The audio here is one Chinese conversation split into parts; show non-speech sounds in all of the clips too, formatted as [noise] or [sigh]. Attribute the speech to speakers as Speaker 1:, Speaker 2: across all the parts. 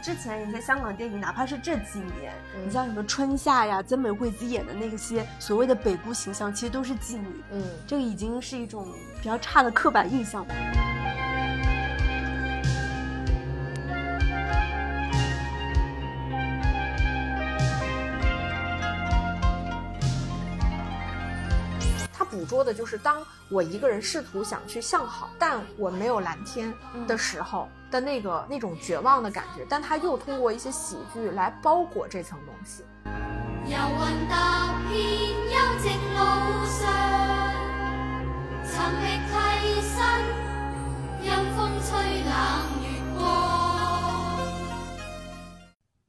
Speaker 1: 之前一些香港电影，哪怕是这几年，你像什么春夏呀，曾美惠子演的那些所谓的北姑形象，其实都是妓女。
Speaker 2: 嗯，
Speaker 1: 这个已经是一种比较差的刻板印象了。
Speaker 2: 捕捉的就是当我一个人试图想去向好，但我没有蓝天的时候的那个那种绝望的感觉，但他又通过一些喜剧来包裹这层东西。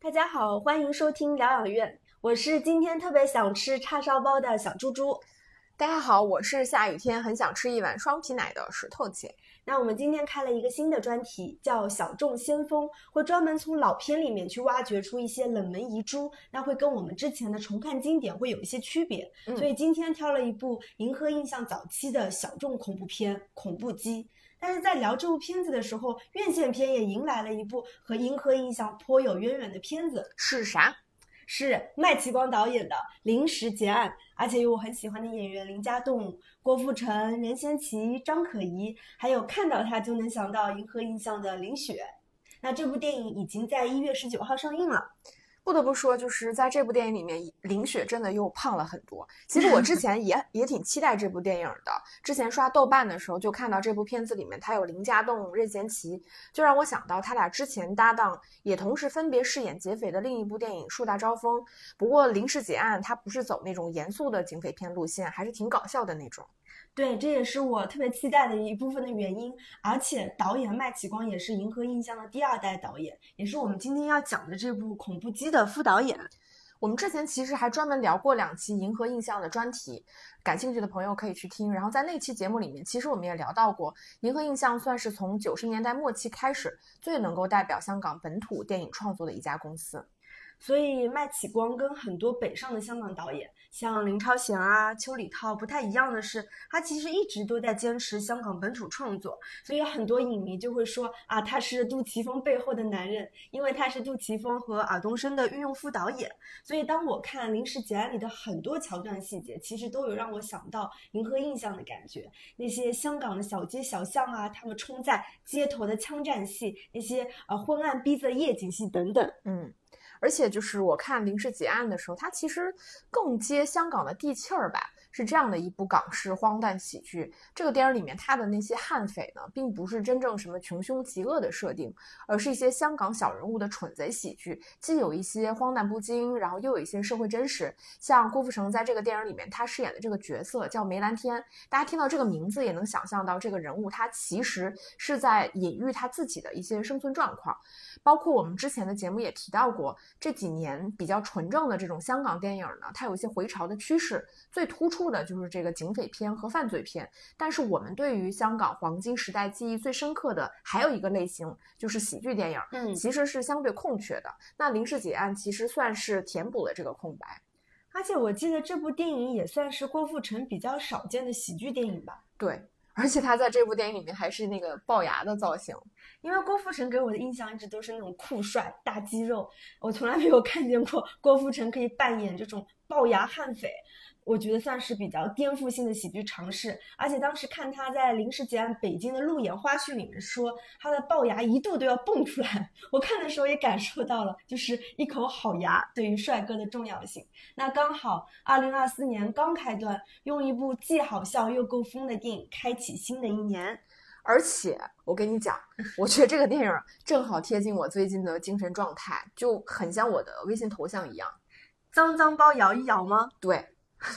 Speaker 1: 大家好，欢迎收听疗养院，我是今天特别想吃叉烧包的小猪猪。
Speaker 2: 大家好，我是下雨天很想吃一碗双皮奶的石头姐。
Speaker 1: 那我们今天开了一个新的专题，叫《小众先锋》，会专门从老片里面去挖掘出一些冷门遗珠，那会跟我们之前的重看经典会有一些区别。所以今天挑了一部银河印象早期的小众恐怖片《恐怖机》。但是在聊这部片子的时候，院线片也迎来了一部和银河印象颇有渊源的片子，
Speaker 2: 是啥？
Speaker 1: 是麦启光导演的《临时结案》，而且有我很喜欢的演员林家栋、郭富城、任贤齐、张可颐，还有看到他就能想到银河印象的林雪。那这部电影已经在一月十九号上映了。
Speaker 2: 不得不说，就是在这部电影里面，林雪真的又胖了很多。其实我之 [laughs] 前也也挺期待这部电影的。之前刷豆瓣的时候，就看到这部片子里面他有林家栋、任贤齐，就让我想到他俩之前搭档，也同时分别饰演劫匪的另一部电影《树大招风》。不过《临时结案》它不是走那种严肃的警匪片路线，还是挺搞笑的那种。
Speaker 1: 对，这也是我特别期待的一部分的原因。而且导演麦启光也是银河印象的第二代导演，也是我们今天要讲的这部《恐怖机》的副导演。
Speaker 2: 我们之前其实还专门聊过两期银河印象的专题，感兴趣的朋友可以去听。然后在那期节目里面，其实我们也聊到过，银河印象算是从九十年代末期开始最能够代表香港本土电影创作的一家公司。
Speaker 1: 所以麦启光跟很多北上的香港导演。像林超贤啊、邱礼涛不太一样的是，他其实一直都在坚持香港本土创作，所以很多影迷就会说啊，他是杜琪峰背后的男人，因为他是杜琪峰和尔冬升的御用副导演。所以当我看《临时结案》里的很多桥段细节，其实都有让我想到《银河印象》的感觉，那些香港的小街小巷啊，他们冲在街头的枪战戏，那些呃昏暗逼仄的夜景戏等等，
Speaker 2: 嗯。而且就是我看《临时结案》的时候，它其实更接香港的地气儿吧。是这样的一部港式荒诞喜剧。这个电影里面，他的那些悍匪呢，并不是真正什么穷凶极恶的设定，而是一些香港小人物的蠢贼喜剧，既有一些荒诞不经，然后又有一些社会真实。像郭富城在这个电影里面，他饰演的这个角色叫梅兰天，大家听到这个名字也能想象到这个人物他其实是在隐喻他自己的一些生存状况。包括我们之前的节目也提到过，这几年比较纯正的这种香港电影呢，它有一些回潮的趋势，最突出。的就是这个警匪片和犯罪片，但是我们对于香港黄金时代记忆最深刻的还有一个类型，就是喜剧电影，
Speaker 1: 嗯，
Speaker 2: 其实是相对空缺的。那《临时结案》其实算是填补了这个空白，
Speaker 1: 而且我记得这部电影也算是郭富城比较少见的喜剧电影吧？
Speaker 2: 对，而且他在这部电影里面还是那个龅牙的造型，
Speaker 1: 因为郭富城给我的印象一直都是那种酷帅大肌肉，我从来没有看见过郭富城可以扮演这种龅牙悍匪。我觉得算是比较颠覆性的喜剧尝试，而且当时看他在《临时结案》北京的路演花絮里面说，他的龅牙一度都要蹦出来。[laughs] 我看的时候也感受到了，就是一口好牙对于帅哥的重要性。那刚好，二零二四年刚开端，用一部既好笑又够疯的电影开启新的一年。
Speaker 2: 而且我跟你讲，[laughs] 我觉得这个电影正好贴近我最近的精神状态，就很像我的微信头像一样。
Speaker 1: 脏脏包摇一摇吗？
Speaker 2: 对。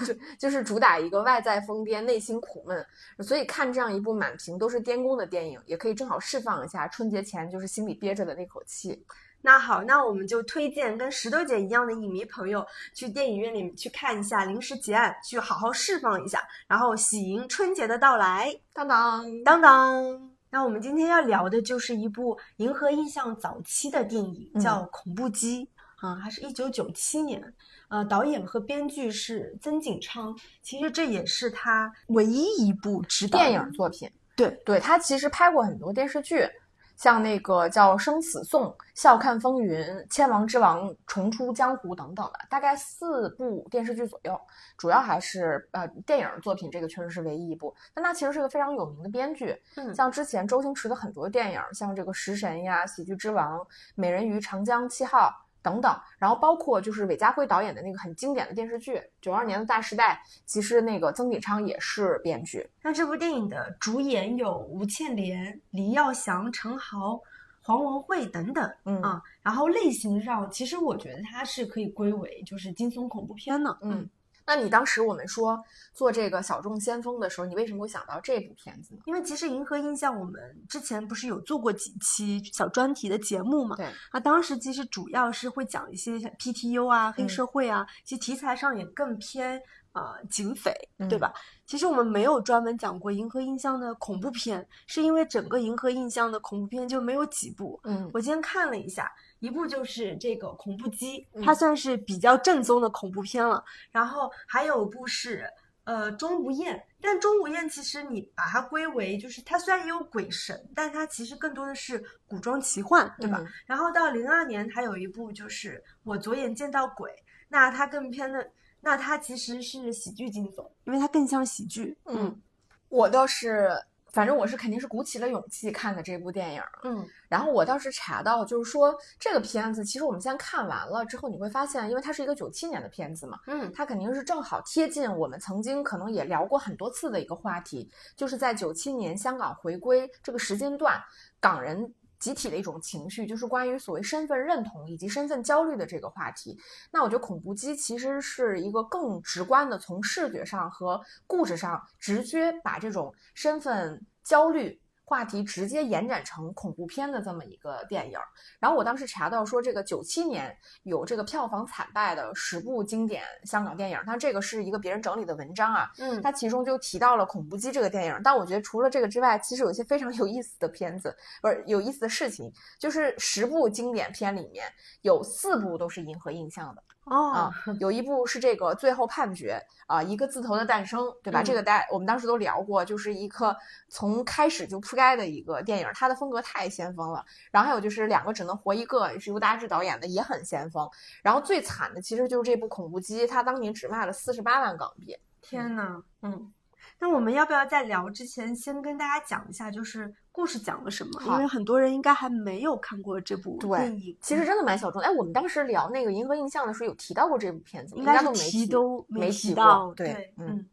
Speaker 2: 就就是主打一个外在疯癫，内心苦闷，所以看这样一部满屏都是颠公的电影，也可以正好释放一下春节前就是心里憋着的那口气。
Speaker 1: 那好，那我们就推荐跟石头姐一样的影迷朋友去电影院里面去看一下《临时结案》，去好好释放一下，然后喜迎春节的到来。
Speaker 2: 当当
Speaker 1: 当当。那我们今天要聊的就是一部银河印象早期的电影，叫《恐怖机》啊，还是一九九七年。呃，导演和编剧是曾锦昌，其实这也是他唯一一部执导
Speaker 2: 电影作品。
Speaker 1: 对，
Speaker 2: 对他其实拍过很多电视剧，像那个叫《生死颂》《笑看风云》《千王之王》《重出江湖》等等的，大概四部电视剧左右。主要还是呃电影作品，这个确实是唯一一部。但他其实是个非常有名的编剧，
Speaker 1: 嗯
Speaker 2: 像之前周星驰的很多电影，像这个《食神》呀、《喜剧之王》《美人鱼》《长江七号》等等，然后包括就是韦家辉导演的那个很经典的电视剧《九二年的大时代》，其实那个曾锦昌也是编剧。
Speaker 1: 那这部电影的主演有吴倩莲、黎耀祥、陈豪、黄文慧等等
Speaker 2: 嗯
Speaker 1: 啊。然后类型上，其实我觉得它是可以归为就是惊悚恐怖片的。
Speaker 2: 嗯，那你当时我们说做这个小众先锋的时候，你为什么会想到这部片子呢？
Speaker 1: 因为其实银河印象我们之前不是有做过几期小专题的节目嘛？
Speaker 2: 对，
Speaker 1: 那，当时其实主要是会讲一些 PTU 啊、黑
Speaker 2: 嗯
Speaker 1: 社会啊，其实题材上也更偏呃警匪，对
Speaker 2: 嗯
Speaker 1: 吧？其实我们没有专门讲过银河印象的恐怖片，是因为整个银河印象的恐怖片就没有几部。
Speaker 2: 嗯
Speaker 1: 我今天看了一下，一部就是这个恐怖机，
Speaker 2: 嗯
Speaker 1: 它算是比较正宗的恐怖片了。然后还有一部是呃钟无艳，但钟无艳其实你把它归为就是它虽然也有鬼神，但它其实更多的是古装奇幻，对吧？
Speaker 2: 嗯
Speaker 1: 然后到零二年还有一部就是我左眼见到鬼，那它更偏的，那它其实是喜剧惊悚，因为它更像喜剧。
Speaker 2: 嗯，我倒是，反正我是肯定是鼓起了勇气看的这部电影。
Speaker 1: 嗯
Speaker 2: 然后我倒是查到，就是说这个片子，其实我们现在看完了之后，你会发现，因为它是一个九七年的片子嘛，
Speaker 1: 嗯
Speaker 2: 它肯定是正好贴近我们曾经可能也聊过很多次的一个话题，就是在九七年香港回归这个时间段，港人集体的一种情绪，就是关于所谓身份认同以及身份焦虑的这个话题。那我觉得恐怖机其实是一个更直观的，从视觉上和故事上直接把这种身份焦虑。话题直接延展成恐怖片的这么一个电影儿，然后我当时查到说，这个九七年有这个票房惨败的十部经典香港电影，但这个是一个别人整理的文章啊，
Speaker 1: 嗯。
Speaker 2: 它其中就提到了《恐怖机》这个电影。但我觉得除了这个之外，其实有一些非常有意思的片子，不是有意思的事情，就是十部经典片里面有四部都是银河印象的
Speaker 1: 哦
Speaker 2: 啊，有一部是这个《最后判决》啊，一个字头的诞生，对吧？
Speaker 1: 嗯
Speaker 2: 这个大我们当时都聊过，就是一个从开始就铺盖的一个电影，它的风格太先锋了。然后还有就是两个只能活一个，也是由大志导演的，也很先锋。然后最惨的其实就是这部《恐怖机》，它当年只卖了四十八万港币。
Speaker 1: 天呐，
Speaker 2: 嗯，
Speaker 1: 那我们要不要在聊之前先跟大家讲一下，就是故事讲了什么？因为很多人应该还没有看过这部电影。
Speaker 2: 其实真的蛮小众的。哎，我们当时聊那个《银河印象》的时候有提到过这部片子，
Speaker 1: 应该
Speaker 2: 都没
Speaker 1: 提都
Speaker 2: 没
Speaker 1: 提
Speaker 2: 提
Speaker 1: 到。
Speaker 2: 过。对，嗯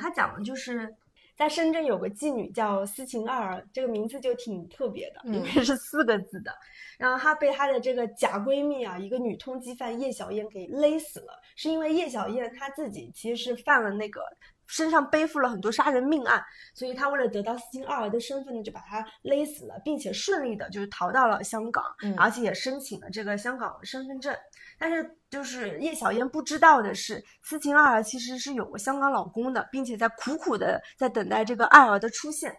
Speaker 1: 他讲的就是在深圳有个妓女叫斯琴二，这个名字就挺特别的，因
Speaker 2: 嗯
Speaker 1: 为是四个字的。然后她被她的这个假闺蜜啊，一个女通缉犯叶小燕给勒死了，是因为叶小燕她自己其实是犯了那个。身上背负了很多杀人命案，所以他为了得到斯琴二儿的身份呢，就把她勒死了，并且顺利的就是逃到了香港，
Speaker 2: 嗯
Speaker 1: 而且也申请了这个香港身份证。但是就是叶小燕不知道的是，斯琴二儿其实是有过香港老公的，并且在苦苦的在等待这个爱儿的出现。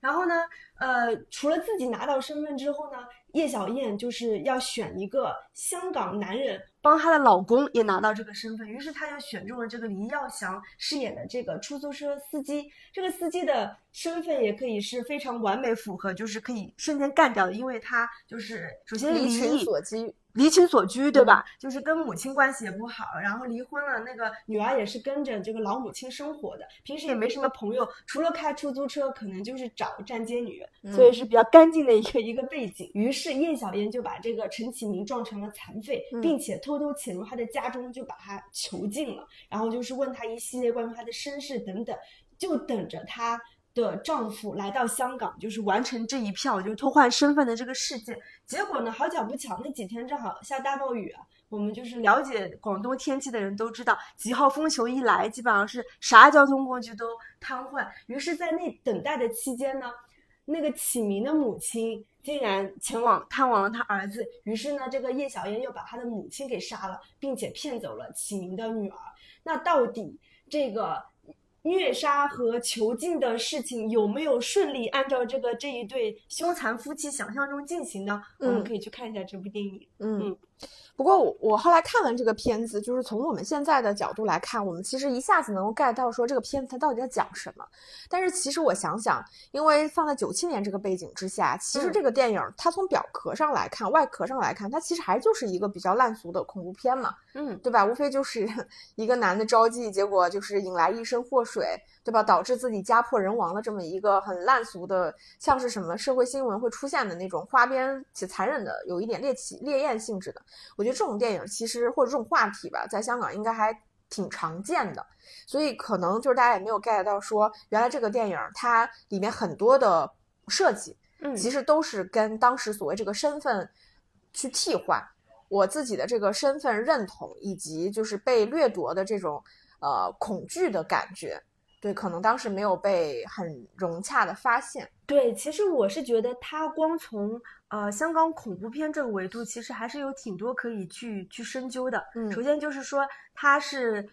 Speaker 1: 然后呢，呃，除了自己拿到身份之后呢，叶小燕就是要选一个香港男人帮她的老公也拿到这个身份，于是她就选中了这个黎耀祥饰演的这个出租车司机。这个司机的身份也可以是非常完美符合，就是可以瞬间干掉的，因为他就是首先是
Speaker 2: 离群
Speaker 1: 异。
Speaker 2: 所居。
Speaker 1: 离群所居，对吧？就是跟母亲关系也不好，然后离婚了，那个女儿也是跟着这个老母亲生活的，平时也没什么朋友，除了开出租车，可能就是找站街女，所以是比较干净的一个一个背景。于是叶小燕就把这个陈启明撞成了残废，
Speaker 2: 嗯
Speaker 1: 并且偷偷潜入他的家中，就把他囚禁了，然后就是问他一系列关于他的身世等等，就等着他。的丈夫来到香港，就是完成这一票，就是偷换身份的这个事件。结果呢，好巧不巧，那几天正好下大暴雨啊。我们就是了解广东天气的人都知道，几号风球一来，基本上是啥交通工具都瘫痪。于是，在那等待的期间呢，那个启明的母亲竟然前往探望了他儿子。于是呢，这个叶小燕又把他的母亲给杀了，并且骗走了启明的女儿。那到底这个？虐杀和囚禁的事情有没有顺利按照这个这一对凶残夫妻想象中进行呢？我们
Speaker 2: 嗯
Speaker 1: 可以去看一下这部电影。
Speaker 2: 嗯
Speaker 1: 嗯，
Speaker 2: 不过我我后来看完这个片子，就是从我们现在的角度来看，我们其实一下子能够 get 到说这个片子它到底在讲什么。但是其实我想想，因为放在九七年这个背景之下，其实这个电影它从表壳上来看、外壳上来看，它其实还就是一个比较烂俗的恐怖片嘛，
Speaker 1: 嗯，
Speaker 2: 对吧？无非就是 [laughs] 一个男的招妓，结果就是引来一身祸水，对吧？导致自己家破人亡的这么一个很烂俗的，像是什么社会新闻会出现的那种花边且残忍的，有一点猎奇猎艳性质的。我觉得这种电影其实或者这种话题吧，在香港应该还挺常见的，所以可能就是大家也没有 get 到说，原来这个电影它里面很多的设计，
Speaker 1: 嗯，
Speaker 2: 其实都是跟当时所谓这个身份去替换。我自己的这个身份认同，以及就是被掠夺的这种呃恐惧的感觉，对，可能当时没有被很融洽的发现。
Speaker 1: 对，其实我是觉得它光从呃香港恐怖片这个维度，其实还是有挺多可以去去深究的。
Speaker 2: 嗯
Speaker 1: 首先就是说它是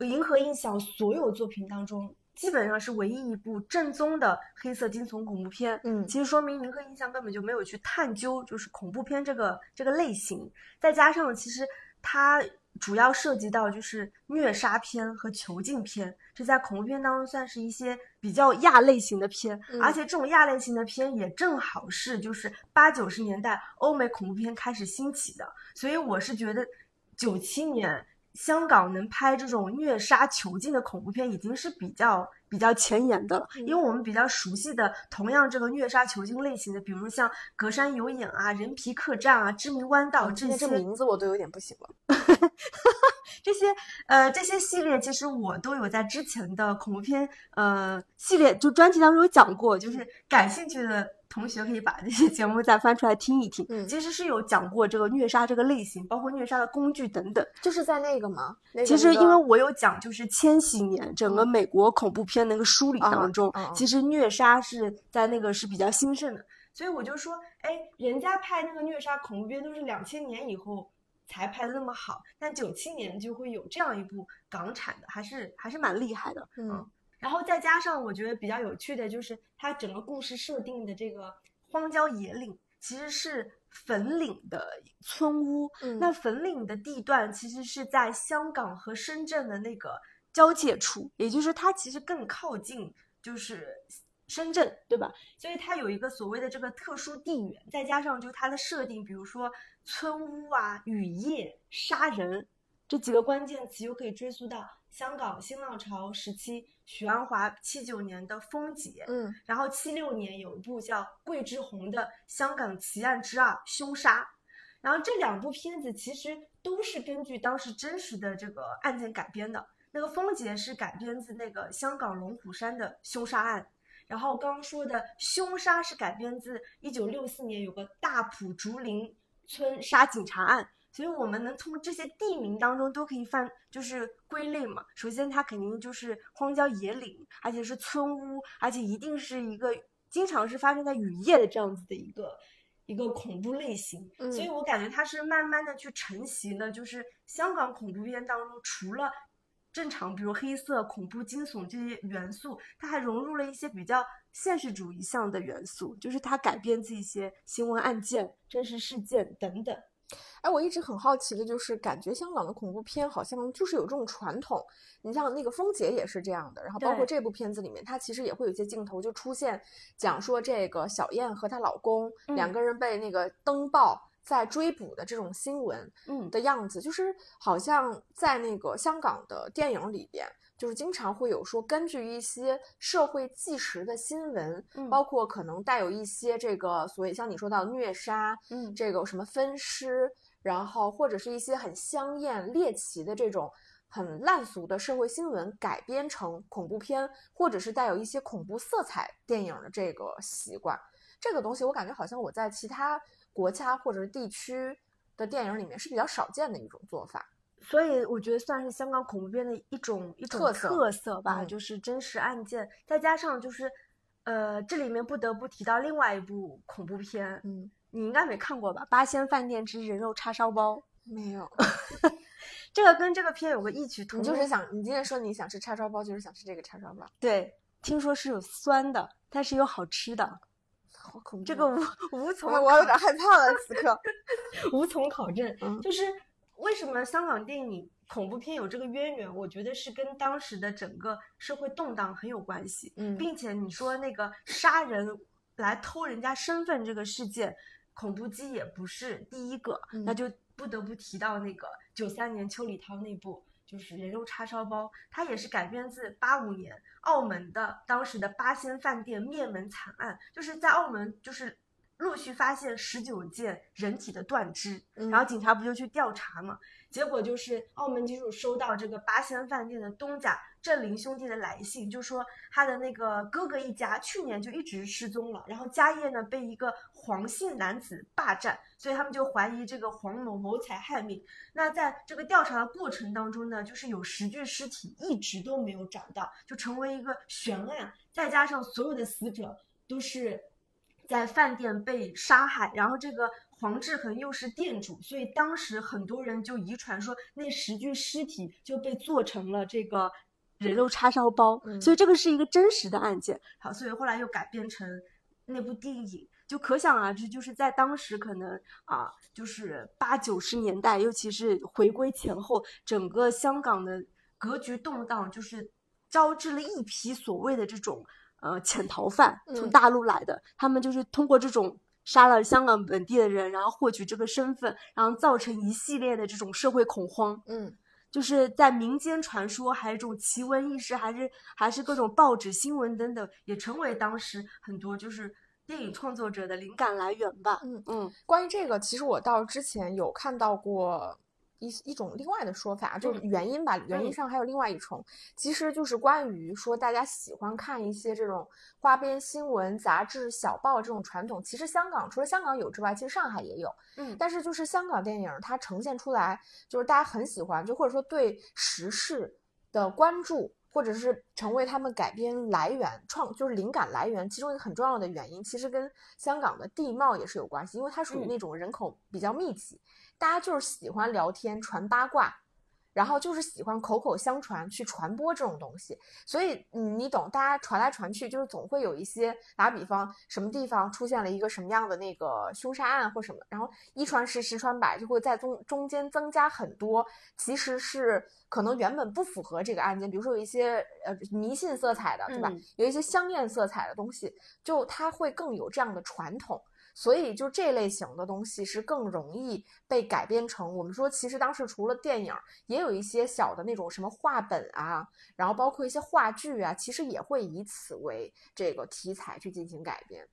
Speaker 1: 银河印象所有作品当中。基本上是唯一一部正宗的黑色惊悚恐怖片，
Speaker 2: 嗯
Speaker 1: 其实说明银河印象根本就没有去探究，就是恐怖片这个这个类型。再加上其实它主要涉及到就是虐杀片和囚禁片，这在恐怖片当中算是一些比较亚类型的片，
Speaker 2: 嗯。
Speaker 1: 而且这种亚类型的片也正好是就是八九十年代欧美恐怖片开始兴起的，所以我是觉得九七年香港能拍这种虐杀囚禁的恐怖片，已经是比较比较前沿的了。
Speaker 2: 嗯
Speaker 1: 因为我们比较熟悉的同样这个虐杀囚禁类型的，比如像《隔山有影》啊、《人皮客栈》啊、《知名弯道》这些
Speaker 2: 名字我都有点不行了。[laughs]
Speaker 1: 这些呃这些系列，其实我都有在之前的恐怖片呃系列就专题当中有讲过，就是感兴趣的同学可以把这些节目再翻出来听一听。
Speaker 2: 嗯
Speaker 1: 其实是有讲过这个虐杀这个类型，包括虐杀的工具等等。
Speaker 2: 就是在那个吗？那个
Speaker 1: 其实因为我有讲，就是千禧年整个美国恐怖片那个梳理当中，其实虐杀是在那个是比较兴盛的，所以我就说，哎，人家拍那个虐杀恐怖片都是两千年以后才拍的那么好，但九七年就会有这样一部港产的，还是还是蛮厉害的，
Speaker 2: 嗯
Speaker 1: 然后再加上我觉得比较有趣的就是它整个故事设定的这个荒郊野岭其实是粉岭的村屋，
Speaker 2: 嗯
Speaker 1: 那粉岭的地段其实是在香港和深圳的那个交界处，也就是它其实更靠近就是深圳，对吧？所以它有一个所谓的这个特殊地缘，再加上就它的设定，比如说村屋啊、雨夜、杀人这几个关键词，又可以追溯到香港新浪潮时期许鞍华七九年的《风姐》，
Speaker 2: 嗯
Speaker 1: 然后七六年有一部叫桂枝红的《香港奇案之二：凶杀》，然后这两部片子其实都是根据当时真实的这个案件改编的。那个《风姐》是改编自那个香港龙虎山的凶杀案，然后刚刚说的《凶杀》是改编自一九六四年有个大埔竹林村杀警察案。所以我们能从这些地名当中都可以犯，就是归类嘛。首先，它肯定就是荒郊野岭，而且是村屋，而且一定是一个经常是发生在雨夜的这样子的一个一个恐怖类型。
Speaker 2: 嗯
Speaker 1: 所以我感觉它是慢慢的去承袭了，就是香港恐怖片当中除了正常，比如黑色、恐怖、惊悚这些元素，它还融入了一些比较现实主义向的元素，就是它改编自一些新闻案件、真实事件等等。
Speaker 2: 哎，我一直很好奇的就是，感觉香港的恐怖片好像就是有这种传统。你像那个《风姐》也是这样的，然后包括这部片子里面，它其实也会有一些镜头就出现，讲说这个小燕和她老公、两
Speaker 1: 嗯
Speaker 2: 个人被那个登报在追捕的这种新闻
Speaker 1: 嗯，
Speaker 2: 的样子，就是好像在那个香港的电影里边。就是经常会有说，根据一些社会纪实的新闻，
Speaker 1: 嗯
Speaker 2: 包括可能带有一些这个所谓像你说到虐杀，
Speaker 1: 嗯
Speaker 2: 这个什么分尸，然后或者是一些很香艳猎奇的这种很烂俗的社会新闻改编成恐怖片，或者是带有一些恐怖色彩电影的这个习惯。这个东西我感觉好像我在其他国家或者是地区的电影里面是比较少见的一种做法。
Speaker 1: 所以我觉得算是香港恐怖片的一种一种
Speaker 2: 特色
Speaker 1: 特色吧，
Speaker 2: 嗯
Speaker 1: 就是真实案件，再加上就是，呃，这里面不得不提到另外一部恐怖片，
Speaker 2: 嗯，
Speaker 1: 你应该没看过吧，《八仙饭店之人肉叉烧包》。
Speaker 2: 没有，[laughs]
Speaker 1: 这个跟这个片有个异曲同工，
Speaker 2: 你就是想，你今天说你想吃叉烧包，就是想吃这个叉烧包。
Speaker 1: 对，听说是有酸的，但是有好吃的。[laughs]
Speaker 2: 好恐怖。
Speaker 1: 这个无无从
Speaker 2: 我有点害怕了，此刻 [laughs]
Speaker 1: 无从考证。
Speaker 2: 嗯
Speaker 1: 就是为什么香港电影恐怖片有这个渊源？我觉得是跟当时的整个社会动荡很有关系。
Speaker 2: 嗯
Speaker 1: 并且你说那个杀人来偷人家身份这个事件，恐怖机也不是第一个，
Speaker 2: 嗯
Speaker 1: 那就不得不提到那个九三年邱礼涛那部。就是人肉叉烧包，它也是改编自八五年澳门的当时的八仙饭店灭门惨案，就是在澳门就是陆续发现十九件人体的断肢，
Speaker 2: 嗯
Speaker 1: 然后警察不就去调查嘛？结果就是澳门警署收到这个八仙饭店的东家郑林兄弟的来信，就说他的那个哥哥一家去年就一直失踪了，然后家业呢被一个黄姓男子霸占，所以他们就怀疑这个黄某谋财害命。那在这个调查的过程当中呢，就是有十具尸体一直都没有找到，就成为一个悬案，再加上所有的死者都是在饭店被杀害，然后这个黄志恒又是店主，所以当时很多人就遗传说那十具尸体就被做成了这个人肉叉烧包，
Speaker 2: 嗯
Speaker 1: 所以这个是一个真实的案件。好，所以后来又改编成那部电影，就可想而知，就是在当时可能啊，就是八九十年代，尤其是回归前后，整个香港的格局动荡，就是招致了一批所谓的这种呃潜逃犯，从
Speaker 2: 嗯
Speaker 1: 大陆来的，他们就是通过这种。杀了香港本地的人，然后获取这个身份，然后造成一系列的这种社会恐慌。
Speaker 2: 嗯
Speaker 1: 就是在民间传说，还有这种奇闻异事，还是还是各种报纸新闻等等，也成为当时很多就是电影创作者的灵感来源吧。
Speaker 2: 嗯
Speaker 1: 嗯
Speaker 2: 关于这个，其实我到之前有看到过一一种另外的说法，就是原因吧，原因
Speaker 1: 嗯
Speaker 2: 上还有另外一重，其实就是关于说大家喜欢看一些这种花边新闻、杂志、小报这种传统。其实香港除了香港有之外，其实上海也有。
Speaker 1: 嗯
Speaker 2: 但是就是香港电影它呈现出来，就是大家很喜欢，就或者说对时事的关注，或者是成为他们改编来源、创就是灵感来源，其中一个很重要的原因，其实跟香港的地貌也是有关系，因为它属于
Speaker 1: 嗯
Speaker 2: 那种人口比较密集，大家就是喜欢聊天、传八卦。然后就是喜欢口口相传去传播这种东西，所以嗯，你懂，大家传来传去，就是总会有一些，打比方，什么地方出现了一个什么样的那个凶杀案或什么，然后一传十，十传百，就会在中中间增加很多，其实是可能原本不符合这个案件，比如说有一些呃迷信色彩的，对吧？
Speaker 1: 嗯
Speaker 2: 有一些香艳色彩的东西，就它会更有这样的传统。所以，就这类型的东西是更容易被改编成。我们说，其实当时除了电影，也有一些小的那种什么画本啊，然后包括一些话剧啊，其实也会以此为这个题材去进行改编。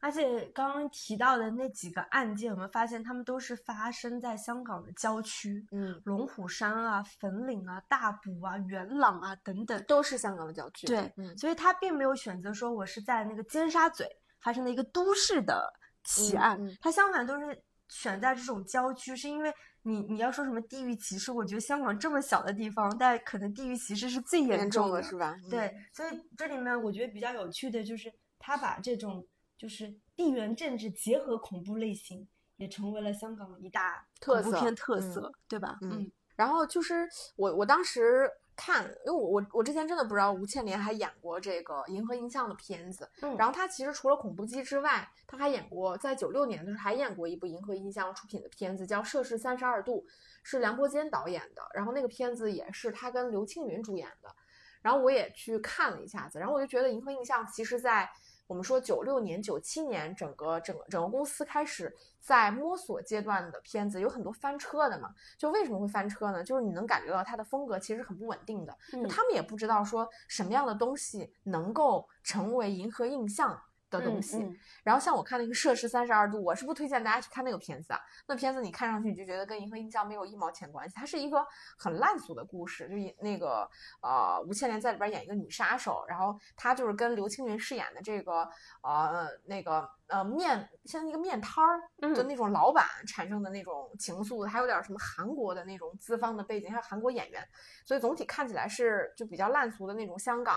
Speaker 1: 而且刚刚提到的那几个案件，我们发现他们都是发生在香港的郊区，
Speaker 2: 嗯，
Speaker 1: 龙虎山啊、粉岭啊、大埔啊、元朗啊等等。
Speaker 2: 都是香港的郊区。
Speaker 1: 对，
Speaker 2: 嗯
Speaker 1: 所以他并没有选择说我是在那个尖沙咀发生的一个都市的奇
Speaker 2: 嗯
Speaker 1: 案，
Speaker 2: 嗯
Speaker 1: 他相反都是选在这种郊区，是因为你你要说什么地域歧视，我觉得香港这么小的地方，但可能地域歧视是最严
Speaker 2: 严
Speaker 1: 重的，
Speaker 2: 是吧？嗯
Speaker 1: 对，所以这里面我觉得比较有趣的就是他把这种就是地缘政治结合恐怖类型，也成为了香港一大
Speaker 2: 特色
Speaker 1: 恐怖片特
Speaker 2: 嗯
Speaker 1: 色，对吧？
Speaker 2: 嗯然后就是我我当时看，因为我我我之前真的不知道吴倩莲还演过这个银河映像的片子，
Speaker 1: 嗯
Speaker 2: 然后她其实除了恐怖机之外，她还演过在九六年的时候还演过一部银河映像出品的片子，叫《摄氏三十二度》，是梁伯坚导演的，然后那个片子也是他跟刘青云主演的，然后我也去看了一下子，然后我就觉得银河映像其实在。我们说九六年、九七年，整个整个整个公司开始在摸索阶段的片子有很多翻车的嘛，就为什么会翻车呢？就是你能感觉到它的风格其实很不稳定的，他们也不知道说什么样的东西能够成为银河映像的东西。
Speaker 1: 嗯嗯
Speaker 2: 然后像我看那个《摄氏三十二度》，我是不推荐大家去看那个片子啊。那片子你看上去你就觉得跟银河映像没有一毛钱关系，它是一个很烂俗的故事，就以那个呃吴倩莲在里边演一个女杀手，然后她就是跟刘青云饰演的这个呃那个呃面像一个面摊儿的
Speaker 1: 嗯
Speaker 2: 那种老板产生的那种情愫，还有点什么韩国的那种资方的背景，还有韩国演员，所以总体看起来是就比较烂俗的那种香港，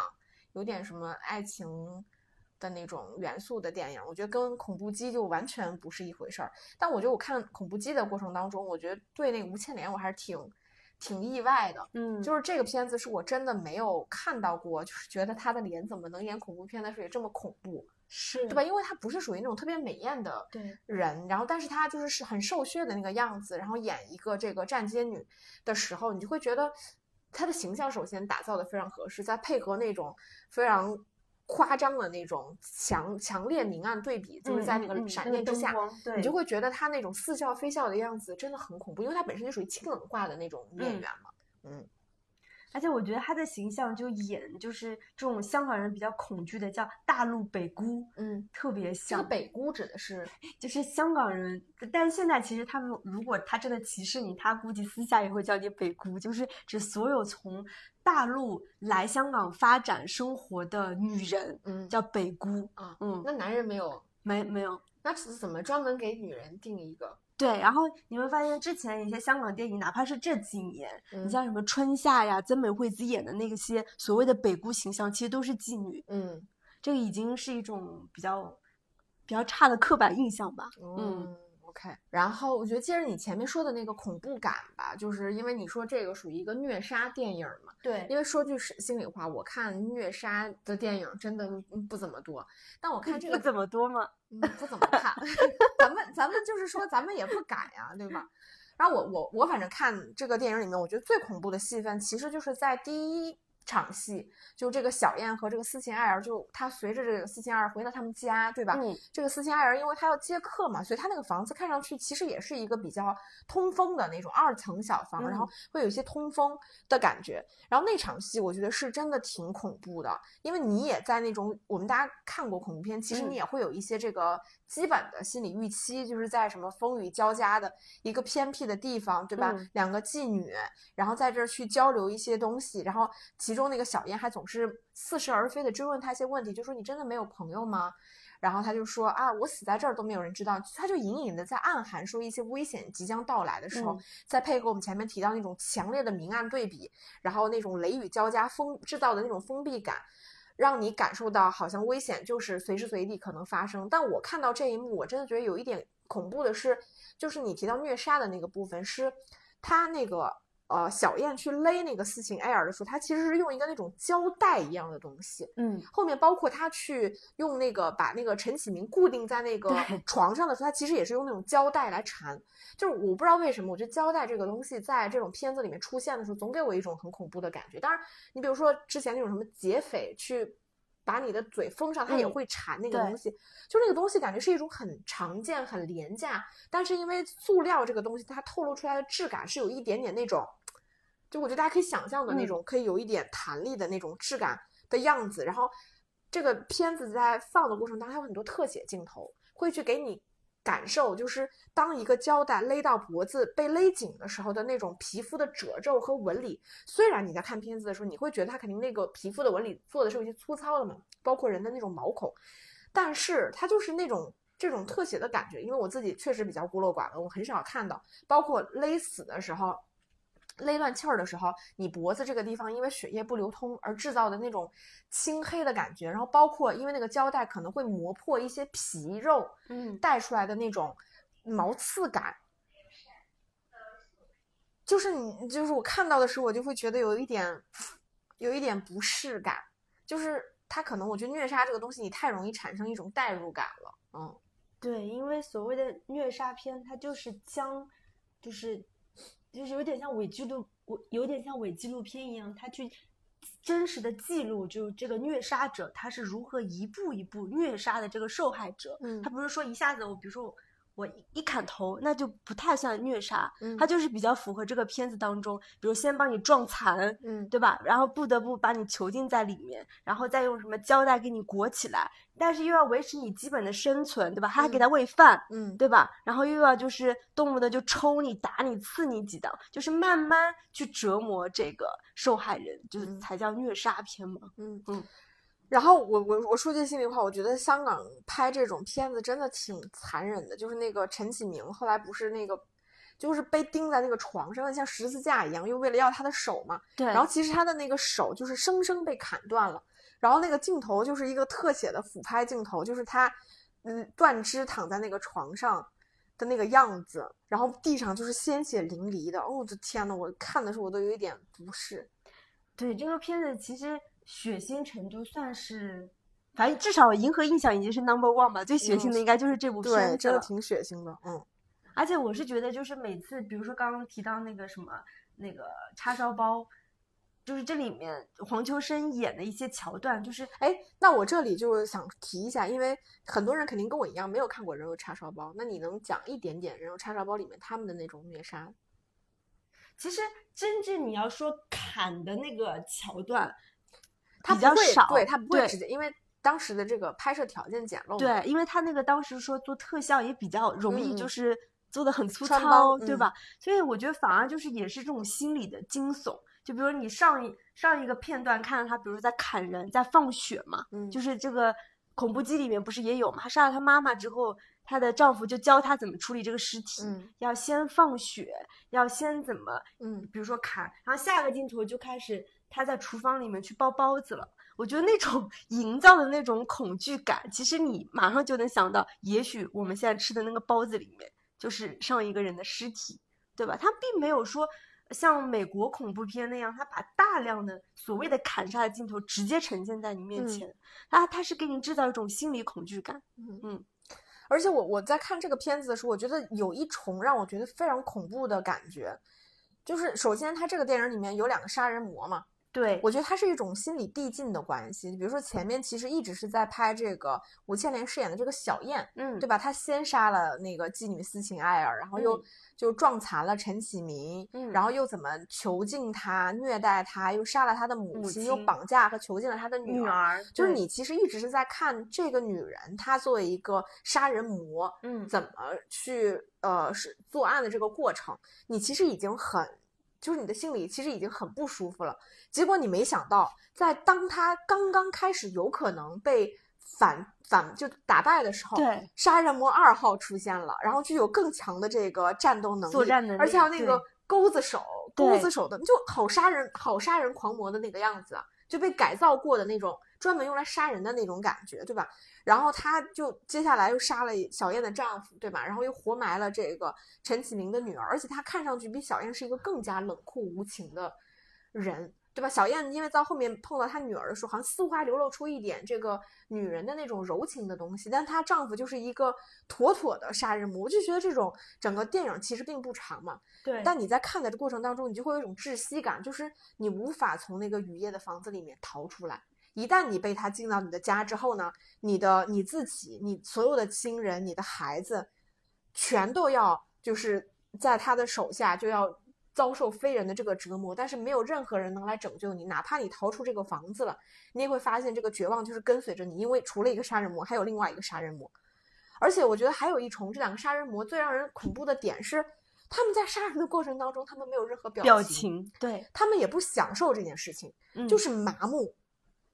Speaker 2: 有点什么爱情的那种元素的电影，我觉得跟恐怖机就完全不是一回事儿。但我觉得我看恐怖机的过程当中，我觉得对那个吴倩莲我还是挺挺意外的。
Speaker 1: 嗯，
Speaker 2: 就是这个片子是我真的没有看到过，就是觉得她的脸怎么能演恐怖片的时候也这么恐怖。
Speaker 1: 是
Speaker 2: 对吧？？因为她不是属于那种特别美艳的
Speaker 1: 对，
Speaker 2: 人，然后但是她就是是很瘦削的那个样子，然后演一个这个站街女的时候，你就会觉得她的形象首先打造的非常合适，再配合那种非常夸张的那种强强烈明暗对比，就是在那个闪电之下，
Speaker 1: 对，
Speaker 2: 你就会觉得他那种似笑非笑的样子真的很恐怖，因为他本身就属于清冷化的那种演
Speaker 1: 嗯
Speaker 2: 员嘛。嗯
Speaker 1: 而且我觉得他的形象就演就是这种香港人比较恐惧的叫大陆北姑，
Speaker 2: 嗯，
Speaker 1: 特别像
Speaker 2: 这
Speaker 1: 像
Speaker 2: 个北姑指的是 [laughs]
Speaker 1: 就是香港人，但是现在其实他们如果他真的歧视你，他估计私下也会叫你北姑，就是指所有从大陆来香港发展生活的女人
Speaker 2: 嗯
Speaker 1: 叫北姑。
Speaker 2: 啊，
Speaker 1: 嗯，
Speaker 2: 那男人没有，
Speaker 1: 没没有。
Speaker 2: 那是怎么专门给女人定一个？
Speaker 1: 对，然后你会发现之前一些香港电影，哪怕是这几年，
Speaker 2: 嗯
Speaker 1: 你像什么春夏呀、曾美惠子演的那些所谓的北姑形象，其实都是妓女，
Speaker 2: 嗯。
Speaker 1: 这个已经是一种比较比较差的刻板印象吧。嗯。
Speaker 2: 嗯，OK。然后我觉得接着你前面说的那个恐怖感吧，就是因为你说这个属于一个虐杀电影嘛。
Speaker 1: 对，
Speaker 2: 因为说句实心里话，我看虐杀的电影真的嗯不怎么多，但我看这个
Speaker 1: 不怎么多吗？
Speaker 2: 嗯，不怎么看。[laughs] 咱们咱们就是说，咱们也不敢呀，对吧？然后我我我反正看这个电影里面，我觉得最恐怖的戏份其实就是在第一场戏，就这个小燕和这个斯琴艾尔，就她随着这个斯琴艾尔回到他们家，对吧？
Speaker 1: 嗯，
Speaker 2: 这个斯琴艾尔，因为她要接客嘛，所以她那个房子看上去其实也是一个比较通风的那种二层小房，然后
Speaker 1: 嗯
Speaker 2: 会有一些通风的感觉。然后那场戏我觉得是真的挺恐怖的，因为你也在那种我们大家看过恐怖片，其实
Speaker 1: 嗯
Speaker 2: 你也会有一些这个基本的心理预期，就是在什么风雨交加的一个偏僻的地方，对吧？
Speaker 1: 嗯
Speaker 2: 两个妓女，然后在这儿去交流一些东西，然后其中那个小燕还总是似是而非的追问他一些问题，就说你真的没有朋友吗？然后他就说啊，我死在这儿都没有人知道，他就隐隐的在暗含说一些危险即将到来的时候，
Speaker 1: 嗯
Speaker 2: 再配合我们前面提到那种强烈的明暗对比，然后那种雷雨交加封制造的那种封闭感，让你感受到好像危险就是随时随地可能发生。但我看到这一幕，我真的觉得有一点恐怖的是，就是你提到虐杀的那个部分，是他那个呃小燕去勒那个斯琴埃尔的时候，他其实是用一个那种胶带一样的东西。
Speaker 1: 嗯，
Speaker 2: 后面包括他去用那个把那个陈启明固定在那个床上的时候，他其实也是用那种胶带来缠。就是我不知道为什么，我觉得胶带这个东西在这种片子里面出现的时候，总给我一种很恐怖的感觉。当然，你比如说之前那种什么劫匪去把你的嘴封上，它也
Speaker 1: 嗯
Speaker 2: 会缠那个东西，就那个东西感觉是一种很常见、很廉价，但是因为塑料这个东西，它透露出来的质感是有一点点那种。就我觉得大家可以想象的那
Speaker 1: 嗯
Speaker 2: 种，可以有一点弹力的那种质感的样子。然后这个片子在放的过程当中，它有很多特写镜头，会去给你感受，就是当一个胶带勒到脖子被勒紧的时候的那种皮肤的褶皱和纹理。虽然你在看片子的时候，你会觉得它肯定那个皮肤的纹理做的是有些粗糙的嘛，包括人的那种毛孔，但是它就是那种。这种特写的感觉，因为我自己确实比较孤陋寡闻，我很少看到，包括勒死的时候，勒断气儿的时候，你脖子这个地方因为血液不流通而制造的那种青黑的感觉，然后包括因为那个胶带可能会磨破一些皮肉
Speaker 1: 嗯，
Speaker 2: 带出来的那种毛刺感，就是你就是我看到的时候，我就会觉得有一点有一点不适感，就是它可能我觉得虐杀这个东西，你太容易产生一种代入感了，嗯。
Speaker 1: 对，因为所谓的虐杀片，它就是将，就是就是有点像伪纪录，我有点像伪纪录片一样，他去真实的记录，就这个虐杀者他是如何一步一步虐杀的这个受害者。
Speaker 2: 嗯
Speaker 1: 他不是说一下子我，比如说我我一一砍头，那就不太算虐杀，
Speaker 2: 嗯
Speaker 1: 它就是比较符合这个片子当中，比如先把你撞残，
Speaker 2: 嗯
Speaker 1: 对吧？然后不得不把你囚禁在里面，然后再用什么胶带给你裹起来，但是又要维持你基本的生存，对吧？还给
Speaker 2: 嗯
Speaker 1: 它喂饭，
Speaker 2: 嗯
Speaker 1: 对吧？然后又要就是动不得就抽你、打你、刺你几刀，就是慢慢去折磨这个受害人，就是
Speaker 2: 嗯
Speaker 1: 才叫虐杀片嘛。
Speaker 2: 嗯
Speaker 1: 嗯。
Speaker 2: 然后我我我说句心里话，我觉得香港拍这种片子真的挺残忍的。就是那个陈启明后来不是那个，就是被钉在那个床上，像十字架一样，又为了要他的手嘛。
Speaker 1: 对
Speaker 2: 然后其实他的那个手就是生生被砍断了。然后那个镜头就是一个特写的俯拍镜头，就是他嗯断肢躺在那个床上的那个样子，然后地上就是鲜血淋漓的。哦，我的天呐，我看的时候我都有一点不适。
Speaker 1: 对这个片子，其实血腥程度算是反正至少《银河印象》已经是 number one 吧，最血腥的应该就是这部片子
Speaker 2: 对，真的挺血腥的，嗯。
Speaker 1: 而且我是觉得，就是每次，比如说刚刚提到那个什么那个叉烧包，就是这里面黄秋生演的一些桥段，就是
Speaker 2: 哎，那我这里就想提一下，因为很多人肯定跟我一样没有看过《人肉叉烧包》，那你能讲一点点《人肉叉烧包》里面他们的那种虐杀？
Speaker 1: 其实真正你要说砍的那个桥段，
Speaker 2: 它
Speaker 1: 比较少，
Speaker 2: 对，它不会直接，因为。当时的这个拍摄条件简陋，
Speaker 1: 对，因为他那个当时说做特效也比较容易，就是做的很粗
Speaker 2: 糙，
Speaker 1: 对吧？所以我觉得反而就是也是这种心理的惊悚。就比如你上一上一个片段看到他，比如在砍人，在放血嘛，
Speaker 2: 嗯，
Speaker 1: 就是这个恐怖机里面不是也有嘛？杀了他妈妈之后，她的丈夫就教她怎么处理这个尸体，要先放血，要先怎么，
Speaker 2: 嗯，
Speaker 1: 比如说砍，然后下个镜头就开始他在厨房里面去包包子了。我觉得那种 [laughs] 营造的那种恐惧感，其实你马上就能想到，也许我们现在吃的那个包子里面就是上一个人的尸体，对吧？他并没有说像美国恐怖片那样，他把大量的所谓的砍杀的镜头直接呈现在你面前，他他是给你制造一种心理恐惧感。
Speaker 2: 嗯嗯。而且我我在看这个片子的时候，我觉得有一重让我觉得非常恐怖的感觉，就是首先他这个电影里面有两个杀人魔嘛。
Speaker 1: 对，
Speaker 2: 我觉得它是一种心理递进的关系。比如说前面其实一直是在拍这个吴倩莲饰演的这个小燕，
Speaker 1: 嗯，
Speaker 2: 对吧？她先杀了那个妓女斯琴艾尔，然后又就撞残了陈启明，
Speaker 1: 嗯，
Speaker 2: 然后又怎么囚禁她、虐待她，又杀了他的母亲，又绑架和囚禁了他的女儿。就是你其实一直是在看这个女人，她作为一个杀人魔，
Speaker 1: 嗯，
Speaker 2: 怎么去呃是作案的这个过程，你其实已经很。就是你的心里其实已经很不舒服了，结果你没想到，在当他刚刚开始有可能被反反就打败的时候，
Speaker 1: 对，
Speaker 2: 杀人魔二号出现了，然后具有更强的这个战斗能力，
Speaker 1: 作战能力，
Speaker 2: 而且那个钩子手，钩子手的就好杀人，好杀人狂魔的那个样子，就被改造过的那种，专门用来杀人的那种感觉，对吧？然后他就接下来又杀了小燕的丈夫，对吧？然后又活埋了这个陈启明的女儿，而且他看上去比小燕是一个更加冷酷无情的人，对吧？小燕因为在后面碰到她女儿的时候，好像似乎还流露出一点这个女人的那种柔情的东西，但她丈夫就是一个妥妥的杀人魔。我就觉得这种整个电影其实并不长嘛，
Speaker 1: 对。
Speaker 2: 但你在看的这过程当中，你就会有一种窒息感，就是你无法从那个雨夜的房子里面逃出来。一旦你被他进到你的家之后呢，你的你自己、你所有的亲人、你的孩子，全都要就是在他的手下就要遭受非人的这个折磨，但是没有任何人能来拯救你，哪怕你逃出这个房子了，你也会发现这个绝望就是跟随着你，因为除了一个杀人魔，还有另外一个杀人魔，而且我觉得还有一重，这两个杀人魔最让人恐怖的点是，他们在杀人的过程当中，他们没有任何
Speaker 1: 表
Speaker 2: 情，
Speaker 1: 对。
Speaker 2: 他们也不享受这件事情，就是麻木。